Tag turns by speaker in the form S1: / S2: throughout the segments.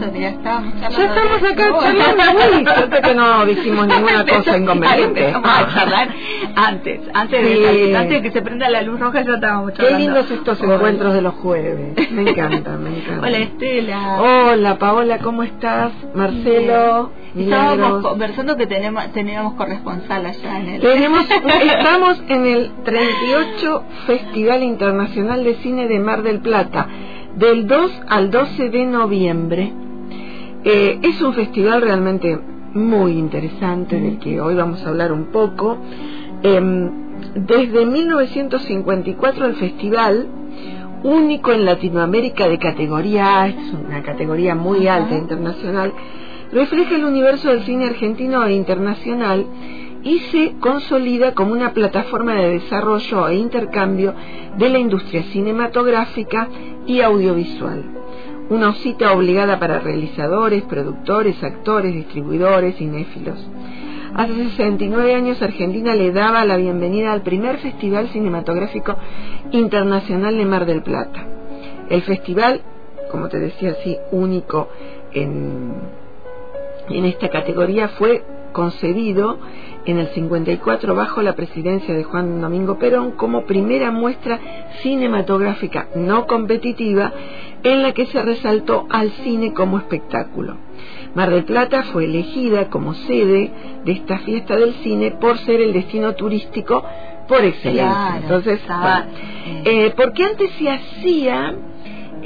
S1: Ya estamos
S2: Ya estamos acá charlando, Suerte que no dijimos ninguna cosa inconveniente.
S1: Vamos a charlar antes, antes de, antes de que se prenda la luz roja ya estábamos charlando.
S2: Qué lindos estos encuentros de los jueves. Me encanta, me encanta.
S1: Hola Estela.
S2: Hola Paola, ¿cómo estás? Marcelo.
S1: Estábamos conversando que tenemos, teníamos corresponsal allá en el...
S2: Tenemos, estamos en el 38 Festival Internacional de Cine de Mar del Plata, del 2 al 12 de noviembre. Eh, es un festival realmente muy interesante del que hoy vamos a hablar un poco. Em, desde 1954 el festival, único en Latinoamérica de categoría A, es una categoría muy alta internacional, refleja el universo del cine argentino e internacional y se consolida como una plataforma de desarrollo e intercambio de la industria cinematográfica y audiovisual una cita obligada para realizadores, productores, actores, distribuidores, cinéfilos. Hace 69 años Argentina le daba la bienvenida al primer Festival Cinematográfico Internacional de Mar del Plata. El festival, como te decía así, único en, en esta categoría, fue concebido en el 54 bajo la presidencia de Juan Domingo Perón como primera muestra cinematográfica no competitiva en la que se resaltó al cine como espectáculo. Mar del Plata fue elegida como sede de esta fiesta del cine por ser el destino turístico por excelencia. Entonces, eh, porque antes se hacía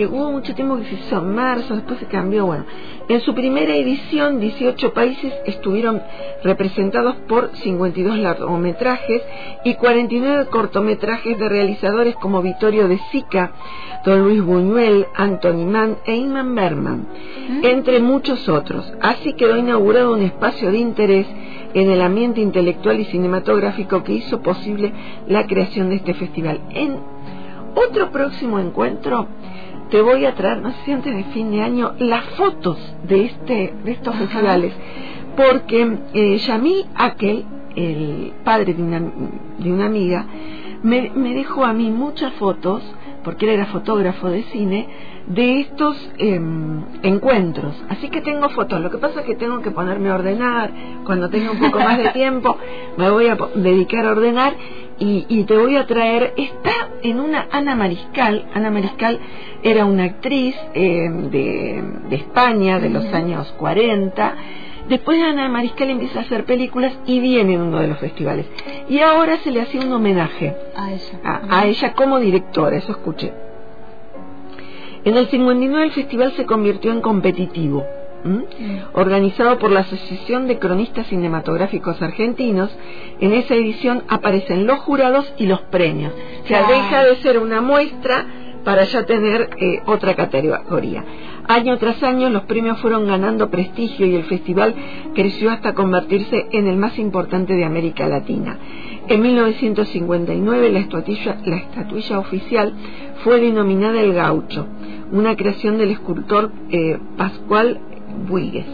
S2: hubo mucho tiempo que se hizo en marzo, después se cambió, bueno. En su primera edición, 18 países estuvieron representados por 52 largometrajes y 49 cortometrajes de realizadores como Vittorio de Sica, Don Luis Buñuel, Anthony Mann e Inman Berman, mm. entre muchos otros. Así quedó inaugurado un espacio de interés en el ambiente intelectual y cinematográfico que hizo posible la creación de este festival. En otro próximo encuentro te voy a traer, no sé si antes de fin de año, las fotos de este de estos festivales, porque eh, Yamil Aquel, el padre de una, de una amiga, me, me dejó a mí muchas fotos, porque él era fotógrafo de cine, de estos em, encuentros. Así que tengo fotos. Lo que pasa es que tengo que ponerme a ordenar. Cuando tenga un poco más de tiempo, me voy a dedicar a ordenar y, te voy a traer. Está en una Ana Mariscal. Ana Mariscal era una actriz em, de, de, España de los años 40. Después Ana Mariscal empieza a hacer películas y viene en uno de los festivales. Y ahora se le hacía un homenaje
S1: a ella,
S2: a, a ella como directora, eso escuché. En el 59 el festival se convirtió en competitivo. Organizado por la Asociación de Cronistas Cinematográficos Argentinos. En esa edición aparecen los jurados y los premios. O sea, deja de ser una muestra para ya tener eh, otra categoría. Año tras año los premios fueron ganando prestigio y el festival creció hasta convertirse en el más importante de América Latina. En 1959 la estatuilla, la estatuilla oficial fue denominada El Gaucho, una creación del escultor eh, Pascual Buigues.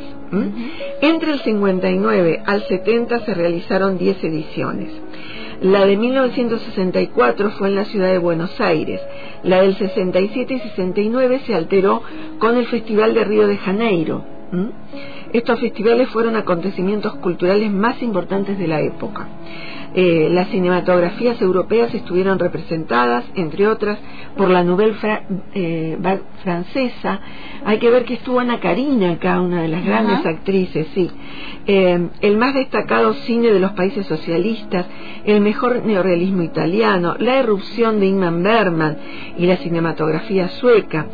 S2: Entre el 59 al 70 se realizaron 10 ediciones. La de 1964 fue en la ciudad de Buenos Aires. La del 67 y 69 se alteró con el Festival de Río de Janeiro. Estos festivales fueron acontecimientos culturales más importantes de la época. Eh, las cinematografías europeas estuvieron representadas, entre otras, por la Nouvelle eh, francesa. Hay que ver que estuvo Ana Karina acá, una de las grandes actrices, sí. Eh, el más destacado cine de los países socialistas, el mejor neorrealismo italiano, la erupción de Ingmar Bergman y la cinematografía sueca,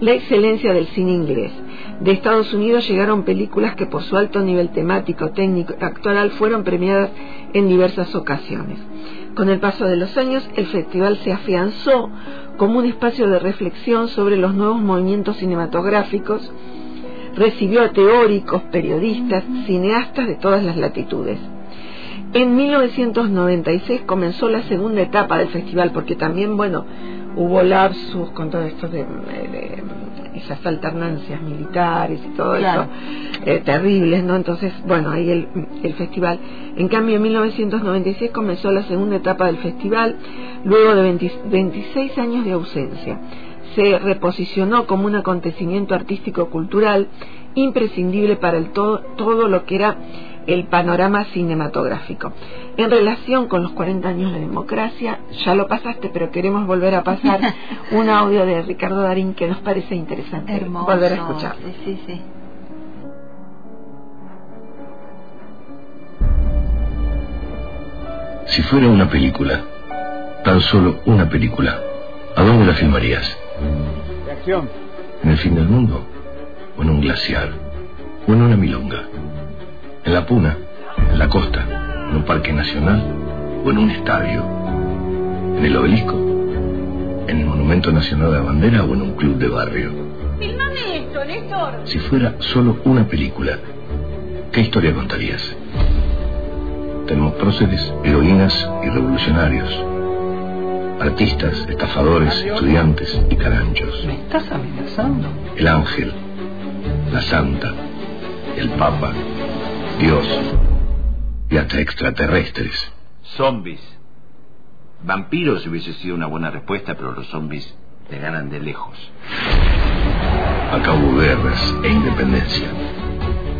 S2: la excelencia del cine inglés. De Estados Unidos llegaron películas que por su alto nivel temático, técnico y actoral fueron premiadas en diversas ocasiones. Con el paso de los años, el festival se afianzó como un espacio de reflexión sobre los nuevos movimientos cinematográficos, recibió a teóricos, periodistas, cineastas de todas las latitudes. En 1996 comenzó la segunda etapa del festival, porque también, bueno,
S3: hubo lapsus con todo esto de, esas alternancias militares y todo eso eh, terribles, ¿no? Entonces, bueno, ahí el, el festival. En cambio, en 1996 comenzó la segunda etapa del festival, luego de 26 años de ausencia. Se reposicionó como un acontecimiento artístico-cultural imprescindible para el todo, todo lo que era el panorama cinematográfico. En relación con los 40 años de democracia, ya lo pasaste, pero queremos volver a pasar un audio de Ricardo Darín que nos parece interesante
S1: Hermoso.
S3: volver a escuchar.
S1: Sí, sí, sí.
S4: Si fuera una película, tan solo una película, ¿a dónde la filmarías?
S5: De acción.
S4: ¿En el fin del mundo? ¿O en un glaciar? ¿O en una milonga? ¿En la puna? ¿En la costa? ¿En un parque nacional? ¿O en un estadio? ¿En el obelisco? ¿En el Monumento Nacional de la Bandera o en un club de barrio?
S6: Filmame esto, Néstor.
S4: Si fuera solo una película, ¿qué historia contarías? Tenemos próceres, heroínas y revolucionarios, artistas, estafadores, estudiantes y caranchos.
S5: ¿Me estás amenazando?
S4: El ángel, la santa, el papa, Dios y hasta extraterrestres.
S7: Zombies. Vampiros hubiese sido una buena respuesta, pero los zombies te ganan de lejos.
S4: Acá hubo guerras e independencia,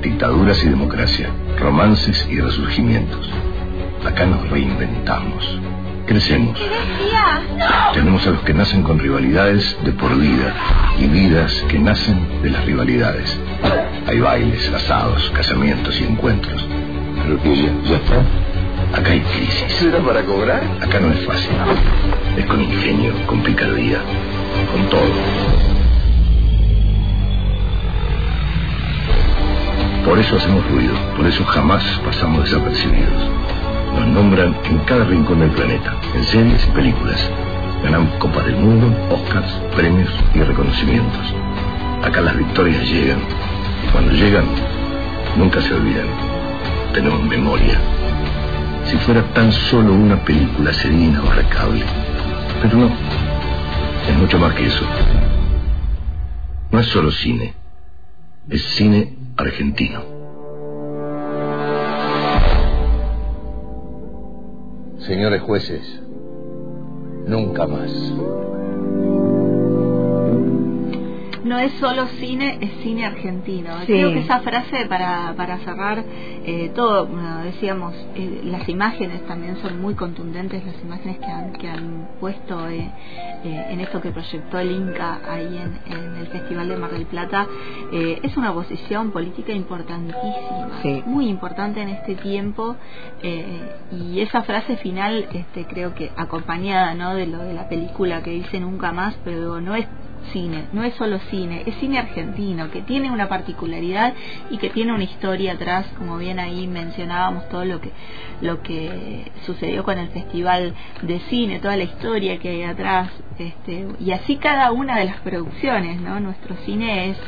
S4: dictaduras y democracia, romances y resurgimientos. Acá nos reinventamos, crecemos. Tenemos a los que nacen con rivalidades de por vida y vidas que nacen de las rivalidades. Hay bailes, asados, casamientos y encuentros.
S7: Pero que ya, ya está.
S4: Acá hay crisis.
S7: ¿Será para cobrar?
S4: Acá no es fácil. Es con ingenio, con picardía, con todo. Por eso hacemos ruido, por eso jamás pasamos desapercibidos. Nos nombran en cada rincón del planeta, en series y películas. Ganamos Copas del Mundo, Oscars, premios y reconocimientos. Acá las victorias llegan. Y cuando llegan, nunca se olvidan. Tenemos memoria. Si fuera tan solo una película sería inabarcable. Pero no. Es mucho más que eso. No es solo cine. Es cine argentino. Señores jueces, nunca más.
S1: No es solo cine, es cine argentino.
S3: Sí.
S1: Creo que esa frase para, para cerrar eh, todo, bueno, decíamos, eh, las imágenes también son muy contundentes, las imágenes que han, que han puesto eh, eh, en esto que proyectó el Inca ahí en, en el Festival de Mar del Plata, eh, es una posición política importantísima,
S3: Sí.
S1: muy importante en este tiempo eh, y esa frase final este creo que acompañada no de lo de la película que dice nunca más pero no es cine, no es solo cine, es cine argentino, que tiene una particularidad y que tiene una historia atrás, como bien ahí mencionábamos todo lo que lo que sucedió con el festival de cine, toda la historia que hay atrás, este, y así cada una de las producciones, ¿no? Nuestro cine es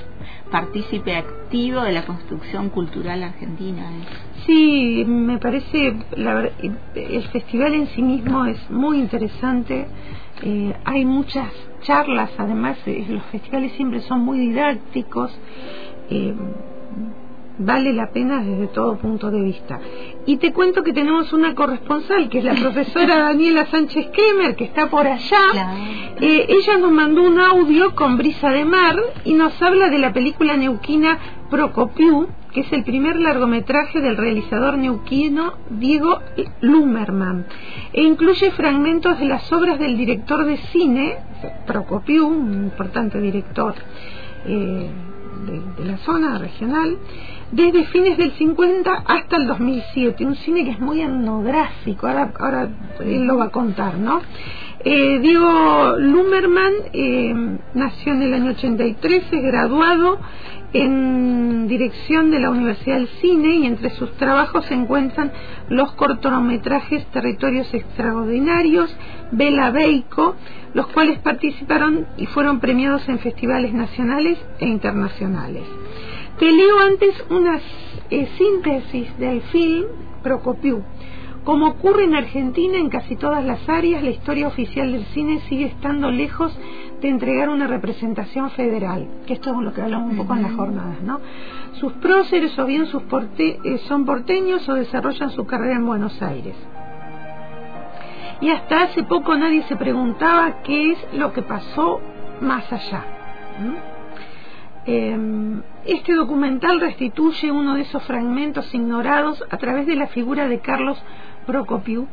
S1: partícipe activo de la construcción cultural argentina. es-
S3: Sí, me parece, la el festival en sí mismo es muy interesante. Eh, hay muchas charlas, además, eh, los festivales siempre son muy didácticos. Vale la pena desde todo punto de vista. Y te cuento que tenemos una corresponsal, que es la profesora Daniela Sánchez Kremer, que está por allá.
S1: Claro.
S3: Eh, ella nos mandó un audio con Brisa de Mar y nos habla de la película neuquina Procopiu, que es el primer largometraje del realizador neuquino Diego Lumerman, e incluye fragmentos de las obras del director de cine, Procopiu, un importante director eh, de, de la zona regional, desde fines del 50 hasta el 2007, un cine que es muy etnográfico, ahora, ahora él lo va a contar, ¿no? Eh, Diego Lumerman eh, nació en el año 83, es graduado en dirección de la Universidad del Cine y entre sus trabajos se encuentran los cortometrajes Territorios Extraordinarios, Bela Beico, los cuales participaron y fueron premiados en festivales nacionales e internacionales. Te leo antes una eh, síntesis del film Procopiu. Como ocurre en Argentina, en casi todas las áreas, la historia oficial del cine sigue estando lejos de entregar una representación federal, que esto es lo que hablamos un poco en las jornadas, ¿no? Sus próceres o bien sus porte eh, son porteños o desarrollan su carrera en Buenos Aires. Y hasta hace poco nadie se preguntaba qué es lo que pasó más allá. Em, este documental restituye uno de esos fragmentos ignorados a través de la figura de Carlos Procopiu,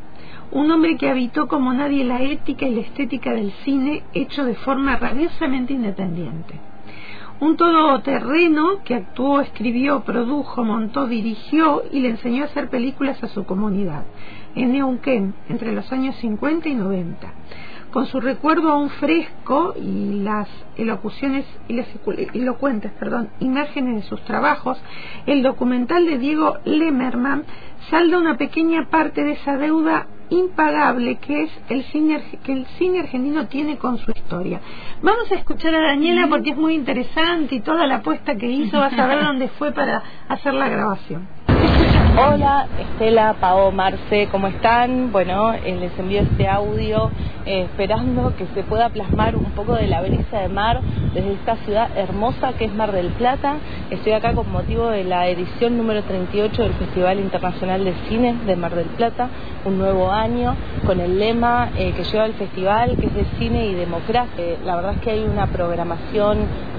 S3: un hombre que habitó como nadie la ética y la estética del cine hecho de forma rabiosamente independiente. Un todoterreno que actuó, escribió, produjo, montó, dirigió y le enseñó a hacer películas a su comunidad, en Neuquén, entre los años 50 y 90 con su recuerdo aún fresco y las elocuciones y las elocuentes perdón, imágenes de sus trabajos, el documental de Diego Lemerman salda una pequeña parte de esa deuda impagable que es el cine que el cine argentino tiene con su historia. Vamos a escuchar a Daniela porque es muy interesante y toda la apuesta que hizo, va a saber dónde fue para hacer la grabación.
S8: Hola, Estela, Pao, Marce, ¿cómo están? Bueno, eh, les envío este audio eh, esperando que se pueda plasmar un poco de la brisa de mar desde esta ciudad hermosa que es Mar del Plata. Estoy acá con motivo de la edición número 38 del Festival Internacional de Cine de Mar del Plata, un nuevo año con el lema eh, que lleva el festival, que es de cine y democracia. la verdad es que hay una programación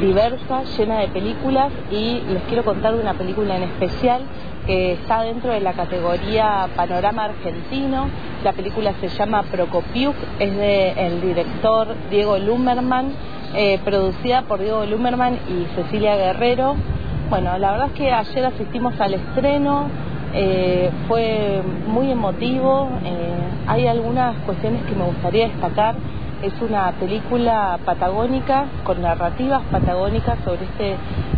S8: diversa, llena de películas y les quiero contar una película en especial que está dentro de la categoría Panorama Argentino. La película se llama Procopiuk, es del director Diego Lumerman, eh, producida por Diego Lumerman y Cecilia Guerrero. Bueno, la verdad es que ayer asistimos al estreno, eh, fue muy emotivo, eh, hay algunas cuestiones que me gustaría destacar. Es una película patagónica, con narrativas patagónicas sobre este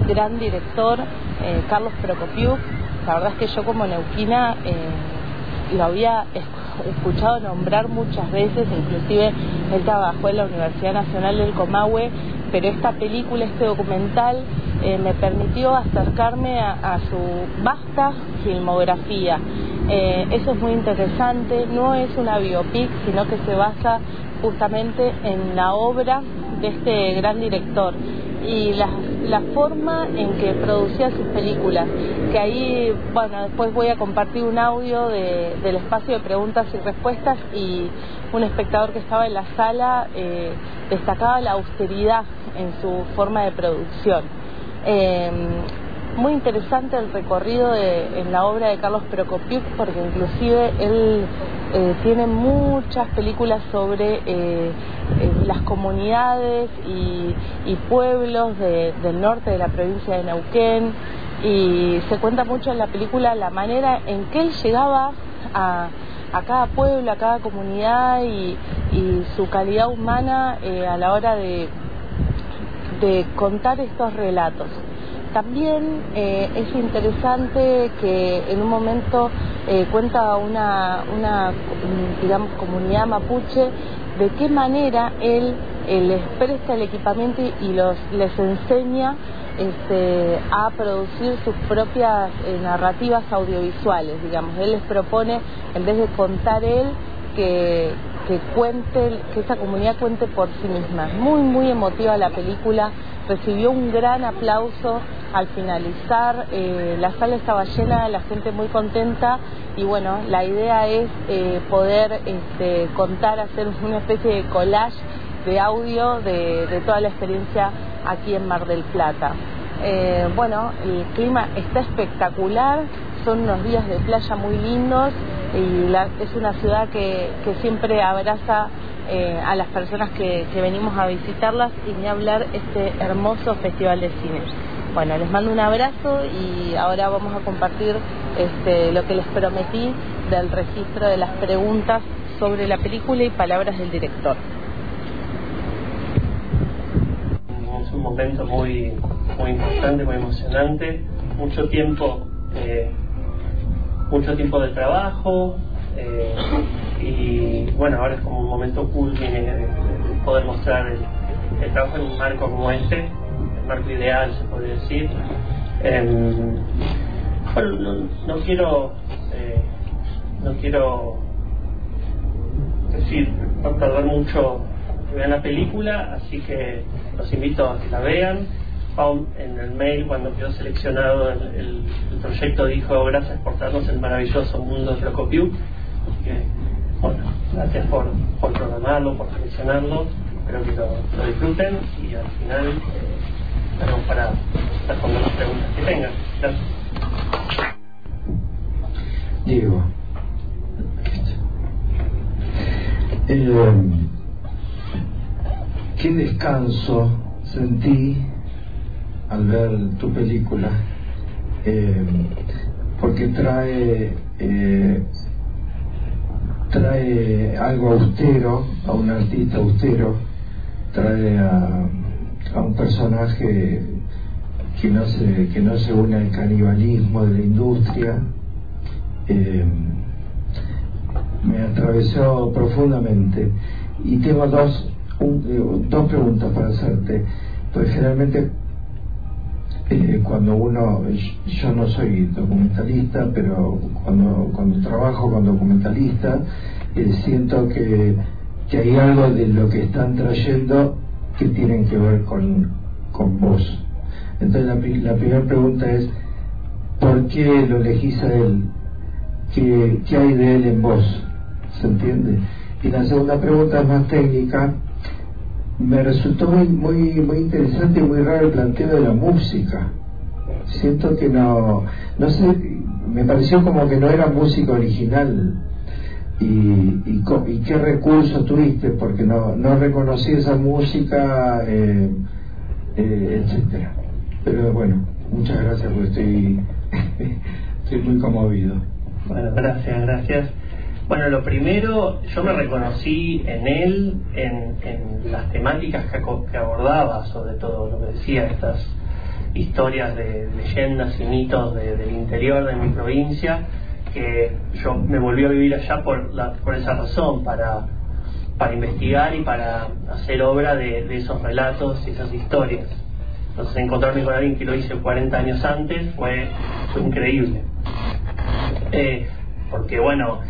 S8: gran director, Carlos Procopiuk, la verdad es que yo como neuquina eh, lo había escuchado nombrar muchas veces, inclusive él trabajó en la Universidad Nacional del Comahue, pero esta película, este documental, eh, me permitió acercarme a, su vasta filmografía. Eh, eso es muy interesante, no es una biopic, sino que se basa justamente en la obra de este gran director y la, la forma en que producía sus películas, que ahí, bueno, después voy a compartir un audio de, del espacio de preguntas y respuestas y un espectador que estaba en la sala eh, destacaba la austeridad en su forma de producción. Eh, muy interesante el recorrido de, en la obra de Carlos Prokopiuk porque inclusive él eh, tiene muchas películas sobre eh, eh, las comunidades y, pueblos del norte de la provincia de Neuquén y se cuenta mucho en la película la manera en que él llegaba a, cada pueblo, a cada comunidad y, su calidad humana a la hora de contar estos relatos. También eh, es interesante que en un momento eh, cuenta una, una, digamos, comunidad mapuche de qué manera él, les presta el equipamiento y los, les enseña este, a producir sus propias eh, narrativas audiovisuales, digamos. Él les propone, en vez de contar él, que, que cuente, que esa comunidad cuente por sí misma. Muy, muy emotiva la película, recibió un gran aplauso al finalizar, eh, la sala estaba llena, la gente muy contenta y bueno, la idea es eh, poder este, contar, hacer una especie de collage de audio de, toda la experiencia aquí en Mar del Plata. Eh, bueno, el clima está espectacular, son unos días de playa muy lindos y es una ciudad que, siempre abraza a las personas que, que venimos a visitarlas y ni hablar este hermoso festival de cine. Bueno, les mando un abrazo y ahora vamos a compartir este, lo que les prometí del registro de las preguntas sobre la película y palabras del director.
S9: Es un momento muy, muy importante, muy emocionante, mucho tiempo, eh, mucho tiempo de trabajo eh, y bueno, ahora es como un momento cool de, poder mostrar el trabajo en un marco como este marco ideal, se podría decir. Em, bueno, no, quiero eh, no quiero decir, no perder mucho que vean la película, así que los invito a que la vean. En el mail cuando quedó seleccionado el, proyecto dijo gracias por darnos el maravilloso mundo de Locopiu. Que, bueno, gracias por, por programarlo, por seleccionarlo. Espero que lo, lo disfruten y al final eh, estaremos para responder las preguntas que tengan. Gracias.
S10: Diego. Eh, qué descanso sentí al ver tu película, eh, porque trae eh, trae algo austero a un artista austero, trae a, a un personaje que no se que no se une al canibalismo de la industria. Eh, me atravesó profundamente y tengo dos un, dos preguntas para hacerte pues generalmente eh, cuando uno, yo no soy documentalista, pero cuando, cuando trabajo con documentalistas, eh, siento que, que hay algo de lo que están trayendo que tienen que ver con, con vos. Entonces la, la primera pregunta es, ¿por qué lo elegís a él? ¿Qué, ¿Qué hay de él en vos? ¿Se entiende? Y la segunda pregunta es más técnica, me resultó muy, muy, muy interesante y muy raro el planteo de la música. Siento que no, no sé, me pareció como que no era música original. Y, y, y qué recursos tuviste, porque no, no reconocí esa música, eh, eh, etcétera. Pero bueno, muchas gracias porque estoy, estoy muy conmovido.
S9: Bueno, gracias, gracias. Bueno, lo primero, yo me reconocí en él, en, en las temáticas que, que, abordaba, sobre todo lo que decía, estas historias de leyendas y mitos de, del interior de mi provincia, que yo me volví a vivir allá por, la, por esa razón, para, para investigar y para hacer obra de, esos relatos y esas historias. Entonces encontrarme con alguien que lo hice 40 años antes fue, fue increíble. Eh, porque bueno,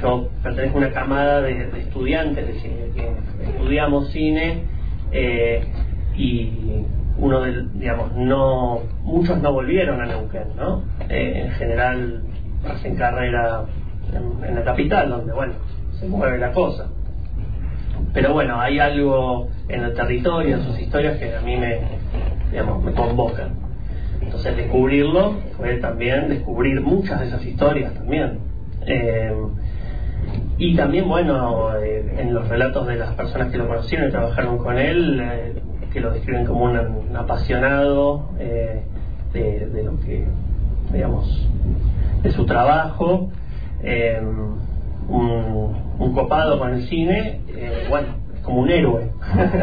S9: yo pertenezco a una camada de, estudiantes de cine, que estudiamos cine eh, y uno de, digamos, no, muchos no volvieron a Neuquén, ¿no? Eh, en general hacen carrera en, en, la capital, donde, bueno, se mueve la cosa. Pero bueno, hay algo en el territorio, en sus historias, que a mí me, digamos, me convocan. Entonces descubrirlo fue también descubrir muchas de esas historias también. Eh, y también, bueno, eh, en los relatos de las personas que lo conocieron y trabajaron con él, eh, que lo describen como un, un apasionado de, de, lo que, digamos, de su trabajo, un, un, copado con el cine, bueno, es como un héroe,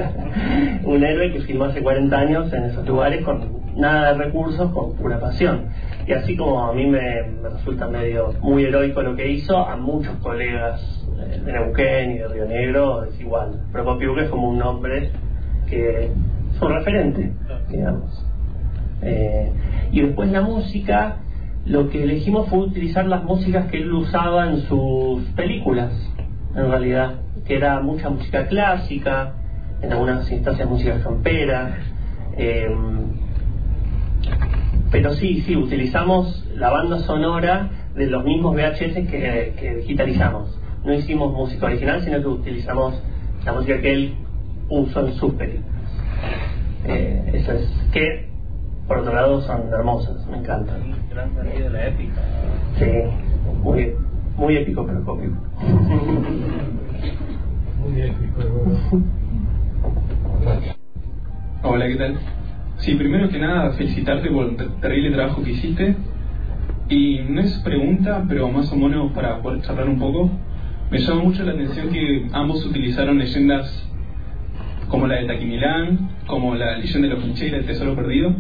S9: un héroe que filmó hace 40 años en esos lugares con nada de recursos, con pura pasión. Y así como a mí me, me, resulta medio muy heroico lo que hizo, a muchos colegas de Neuquén y de Río Negro es igual. Procopio es como un nombre que es un referente, digamos. Eh, y después la música, lo que elegimos fue utilizar las músicas que él usaba en sus películas, en realidad, que era mucha música clásica, en algunas instancias música campera. Eh, pero sí, sí, utilizamos la banda sonora de los mismos VHS que, que digitalizamos. No hicimos música original, sino que utilizamos la música que él usó en sus películas. Eh, eso es que, por otro lado, son hermosas, me encantan.
S11: Gran sonido de la épica.
S9: Sí, muy, muy épico, pero cómico.
S11: muy épico,
S12: Hola, ¿qué tal? Sí, primero que nada, felicitarte por el terrible trabajo que hiciste. Y no es pregunta, pero más o menos para poder charlar un poco. Me llama mucho la atención que ambos utilizaron leyendas como la de Taquimilán, como la leyenda de los Pincheira, el tesoro perdido.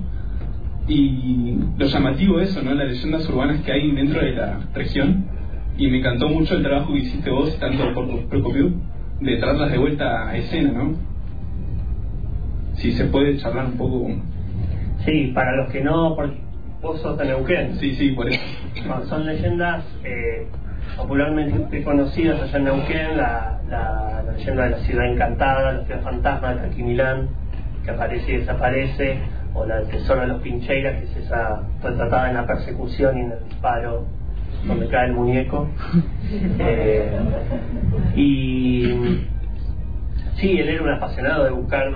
S12: Y lo llamativo eso, ¿no? Las leyendas urbanas que hay dentro de la región. Y me encantó mucho el trabajo que hiciste vos, tanto por tu propio de traerlas de vuelta a escena, ¿no? Si se puede charlar un poco
S9: Sí, para los que no, porque vos sos de Neuquén.
S12: Sí, sí, por eso.
S9: Son leyendas eh, popularmente conocidas allá en Neuquén, la, la, leyenda de la ciudad encantada, la ciudad fantasma de Caquimilán, que aparece y desaparece, o la del tesoro de los Pincheiras, que es esa retratada en la persecución y en el disparo donde cae el muñeco. Eh, y sí, él era un apasionado de buscar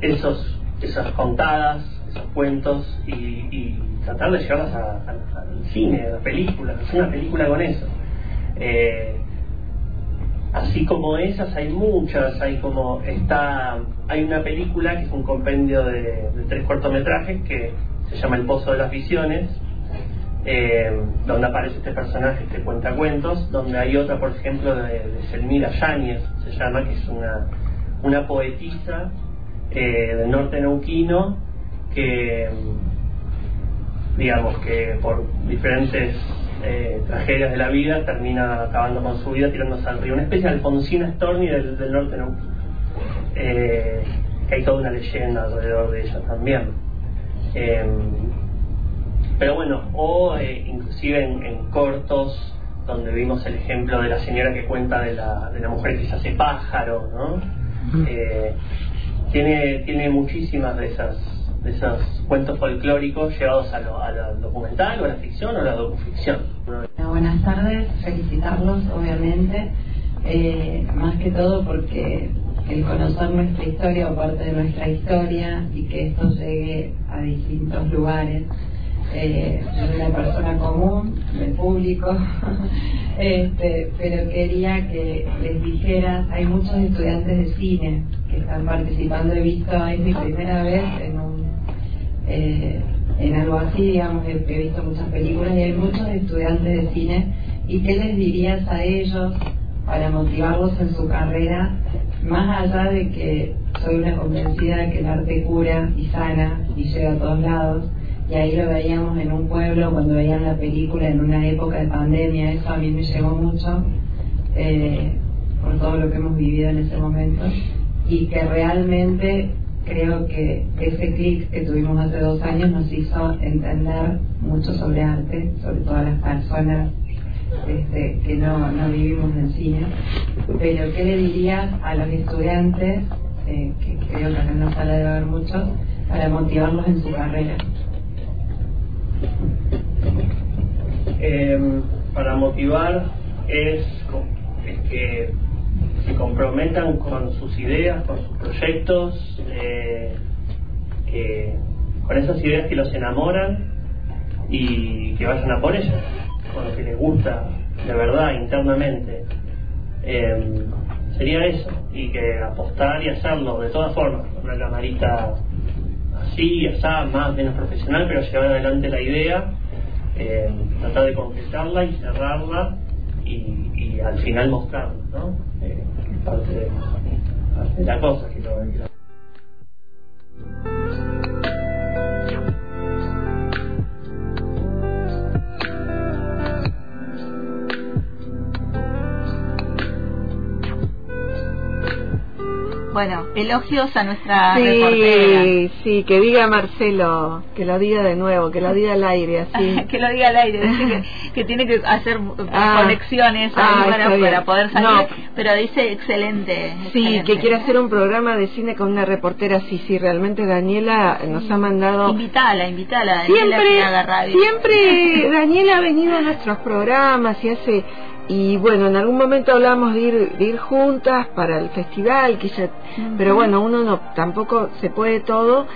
S9: esos, esas contadas, esos cuentos y, y tratar de llevarlas al cine, a la película, hacer una película con eso. Eh, así como esas hay muchas, hay como está, hay una película que es un compendio de, tres cortometrajes que se llama El Pozo de las Visiones, eh, donde aparece este personaje que cuenta cuentos, donde hay otra, por ejemplo, de, de Selmira Yáñez, se llama, que es una, una poetisa eh, del norte neuquino que, digamos, que por diferentes eh, tragedias de la vida termina acabando con su vida tirándose al río. Una especie de Alfonsina Storni del, del norte neuquino. Eh, que hay toda una leyenda alrededor de ella también. Eh, pero bueno, o eh, inclusive en, cortos donde vimos el ejemplo de la señora que cuenta de la, de la mujer que se hace pájaro, ¿no? Eh, tiene, tiene muchísimas de esas esos cuentos folclóricos llevados a lo, a lo documental o a la ficción o a la docuficción.
S13: Buenas tardes, felicitarlos obviamente, eh, más que todo porque el conocer nuestra historia o parte de nuestra historia y que esto llegue a distintos lugares eh, soy una persona común, del público, este, pero quería que les dijeras, hay muchos estudiantes de cine que están participando, he visto, es mi primera vez en un eh, en algo así, digamos, he, he visto muchas películas y hay muchos estudiantes de cine, ¿y qué les dirías a ellos para motivarlos en su carrera, más allá de que soy una convencida de que el arte cura y sana y llega a todos lados? y ahí lo veíamos en un pueblo cuando veían la película en una época de pandemia, eso a mí me llegó mucho eh, por todo lo que hemos vivido en ese momento. Y que realmente creo que ese clic que tuvimos hace dos años nos hizo entender mucho sobre arte, sobre todas las personas este, que no, no vivimos en cine, pero ¿qué le dirías a los estudiantes, eh, que creo que en la sala debe haber muchos, para motivarlos en su carrera?
S9: Eh, para motivar es, que se comprometan con sus ideas, con sus proyectos, eh, con esas ideas que los enamoran y que vayan a por ellas, con lo que les gusta de verdad internamente. Eh, sería eso, y que apostar y hacerlo de todas formas, con una camarita así, así, más menos profesional, pero llevar adelante la idea, eh, tratar de concretarla y cerrarla y, y al final mostrarla, ¿no? Eh, parte, de, la cosa que lo, que lo
S1: Bueno, elogios a nuestra
S2: sí,
S1: reportera.
S2: Sí, que diga Marcelo, que lo diga de nuevo, que lo diga al aire, así.
S1: que lo diga al aire, que, que tiene que hacer
S2: Ah.
S1: conexiones
S2: Ah,
S1: para, poder salir,
S2: No.
S1: pero dice excelente.
S2: Sí,
S1: excelente.
S2: que quiere hacer un programa de cine con una reportera, sí, sí, realmente Daniela nos ha mandado...
S1: Invitala, invitala, Daniela,
S2: Siempre,
S1: que haga radio.
S2: siempre Daniela ha venido a nuestros programas y hace y bueno en algún momento hablamos de ir de ir juntas para el festival que pero bueno uno no tampoco se puede todo.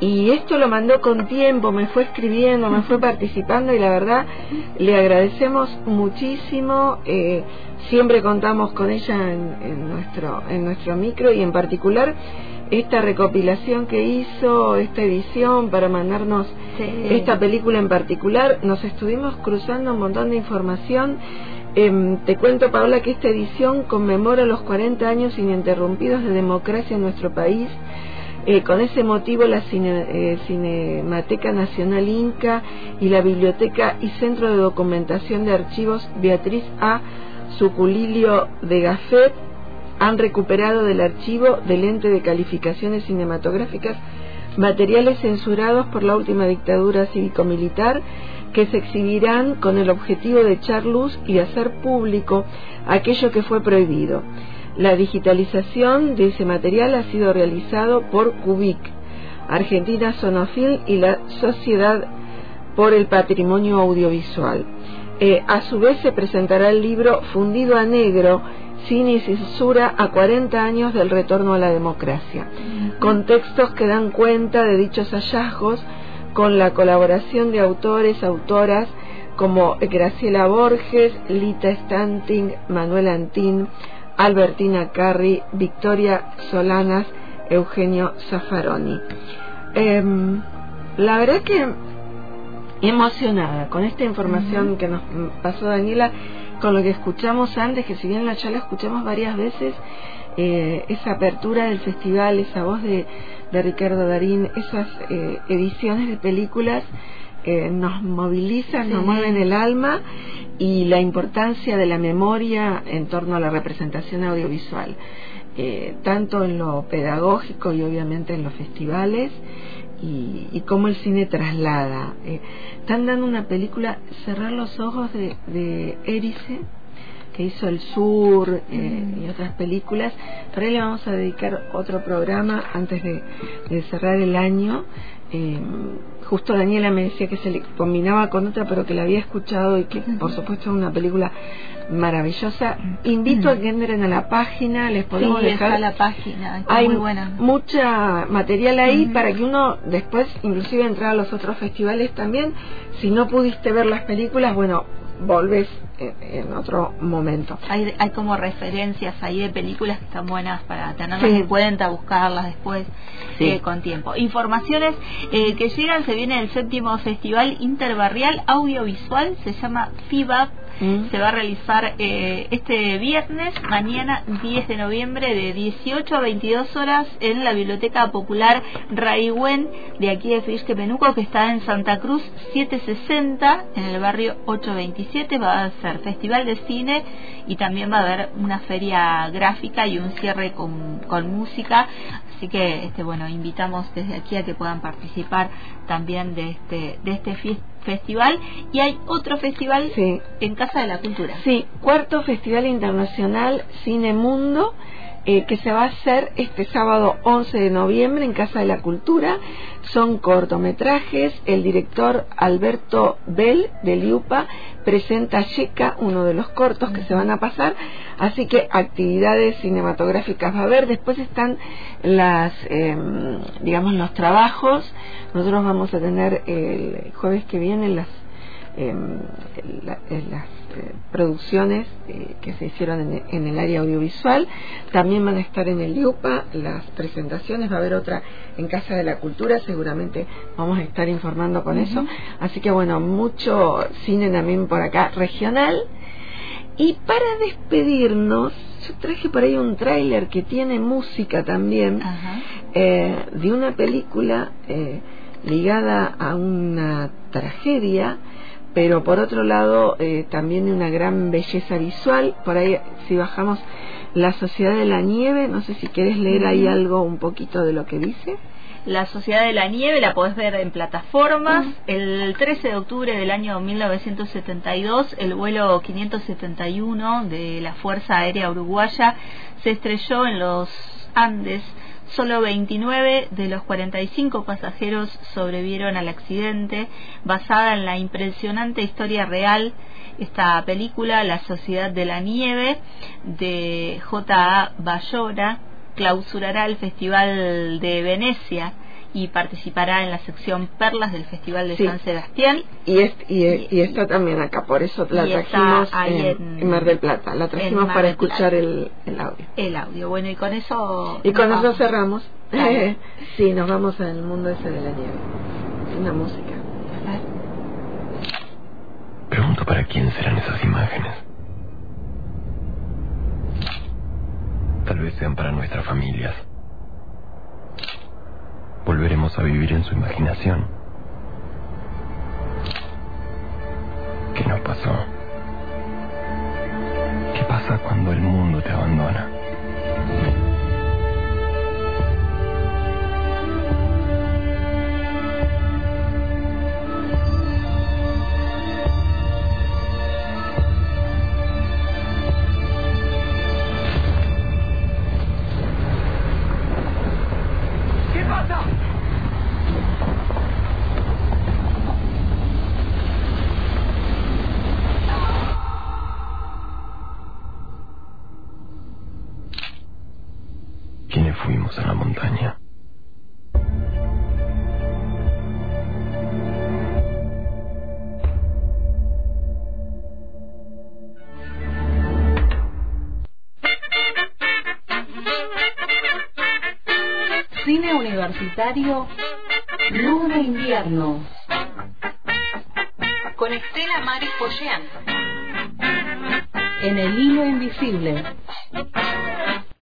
S2: Y esto lo mandó con tiempo me fue escribiendo me fue participando y la verdad le agradecemos muchísimo. Eh, siempre contamos con ella en, en nuestro en nuestro micro y en particular esta recopilación que hizo, esta edición para mandarnos esta película en particular, nos estuvimos cruzando un montón de información. Em, te cuento, Paola, que esta edición conmemora los 40 años ininterrumpidos de democracia en nuestro país. Eh, con ese motivo, la eh, Cinemateca Nacional Inca y la Biblioteca y Centro de Documentación de Archivos Beatriz A. Suculilio de Gafet han recuperado del archivo del ente de calificaciones cinematográficas materiales censurados por la última dictadura cívico-militar que se exhibirán con el objetivo de echar luz y hacer público aquello que fue prohibido. La digitalización de ese material ha sido realizado por Cubic, Argentina Sonofil y la Sociedad por el Patrimonio Audiovisual. Eh, a su vez se presentará el libro Fundido a Negro, Cine y Censura a 40 años del retorno a la democracia, con textos que dan cuenta de dichos hallazgos con la colaboración de autores, autoras como Graciela Borges, Lita Stanting, Manuel Antín, Albertina Carri, Victoria Solanas, Eugenio Zaffaroni. Em, la verdad que emocionada con esta información que nos pasó Daniela, con lo que escuchamos antes, que si bien ya la escuchamos varias veces, eh, esa apertura del festival, esa voz de, de Ricardo Darín, esas eh, ediciones de películas eh, nos movilizan, nos mueven el alma y la importancia de la memoria en torno a la representación audiovisual, tanto en lo pedagógico y obviamente en los festivales y, y cómo el cine traslada. Eh, están dando una película, Cerrar los ojos de, de Erice, que hizo El Sur eh, y otras películas. Por ahí le vamos a dedicar otro programa antes de, de cerrar el año. Eh, justo Daniela me decía que se le combinaba con otra, pero que la había escuchado y que por supuesto es una película maravillosa. Invito a que entren a la página, les podemos
S1: sí,
S2: dejar
S1: está la página, está
S2: hay
S1: muy buena.
S2: mucha material ahí para que uno después inclusive entrar a los otros festivales también. Si no pudiste ver las películas, bueno, volvés en, en otro momento.
S1: Hay, hay como referencias ahí de películas que están buenas para tenerlas
S2: Sí.
S1: en cuenta, buscarlas después
S2: Sí.
S1: eh, con tiempo. Informaciones eh, que llegan, se viene el séptimo Festival Interbarrial Audiovisual, se llama FIBAP.
S2: Mm.
S1: Se va a realizar eh, este viernes, mañana 10 de noviembre, de 18 a 22 horas en la Biblioteca Popular Raigüen de aquí de Frischke Penuco, que está en Santa Cruz 760, en el barrio 827. Va a ser festival de cine y también va a haber una feria gráfica y un cierre con, con música. Así que, este, bueno, invitamos desde aquí a que puedan participar también de este, de este fie- festival. Y hay otro festival
S2: Sí.
S1: en Casa de la Cultura.
S2: Sí, cuarto Festival Internacional Cine Mundo, eh, que se va a hacer este sábado 11 de noviembre en Casa de la Cultura. Son cortometrajes. El director Alberto Bell de Liupa presenta Checa, uno de los cortos que se van a pasar. Así que actividades cinematográficas va a haber. Después están las, em, digamos, los trabajos. Nosotros vamos a tener el jueves que viene las em, la- eh, las eh, producciones eh, que se hicieron en, en el área audiovisual. También van a estar en el IUPA las presentaciones, va a haber otra en Casa de la Cultura, seguramente vamos a estar informando con eso. Así que bueno, mucho cine también por acá regional. Y para despedirnos, yo traje por ahí un tráiler que tiene música también eh, de una película eh, ligada a una tragedia, pero por otro lado eh, también de una gran belleza visual. Por ahí, si bajamos La Sociedad de la Nieve, no sé si querés leer ahí algo, un poquito de lo que dice.
S1: La Sociedad de la Nieve la podés ver en plataformas. El 13 de octubre del año 1972, el vuelo 571 de la Fuerza Aérea Uruguaya se estrelló en los Andes. Solo 29 de los 45 pasajeros sobrevivieron al accidente, basada en la impresionante historia real. Esta película, La Sociedad de la Nieve, de J.A. Bayora, clausurará el Festival de Venecia y participará en la sección Perlas del Festival de
S2: Sí.
S1: San Sebastián.
S2: Y, est- y, y está también acá, por eso la trajimos
S1: ahí
S2: en, Mar del Plata. La trajimos para escuchar el, el audio.
S1: El audio. Bueno, y con eso.
S2: Y con
S1: nos
S2: eso cerramos. Sí, nos vamos al mundo ese de la nieve. Una música.
S14: Pregunto para quién serán esas imágenes. Tal vez sean para nuestras familias. Volveremos a vivir en su imaginación. ¿Qué nos pasó? ¿Qué pasa cuando el mundo te abandona?
S6: Universitario de invierno. Con Estela Maris Pollán en el hilo invisible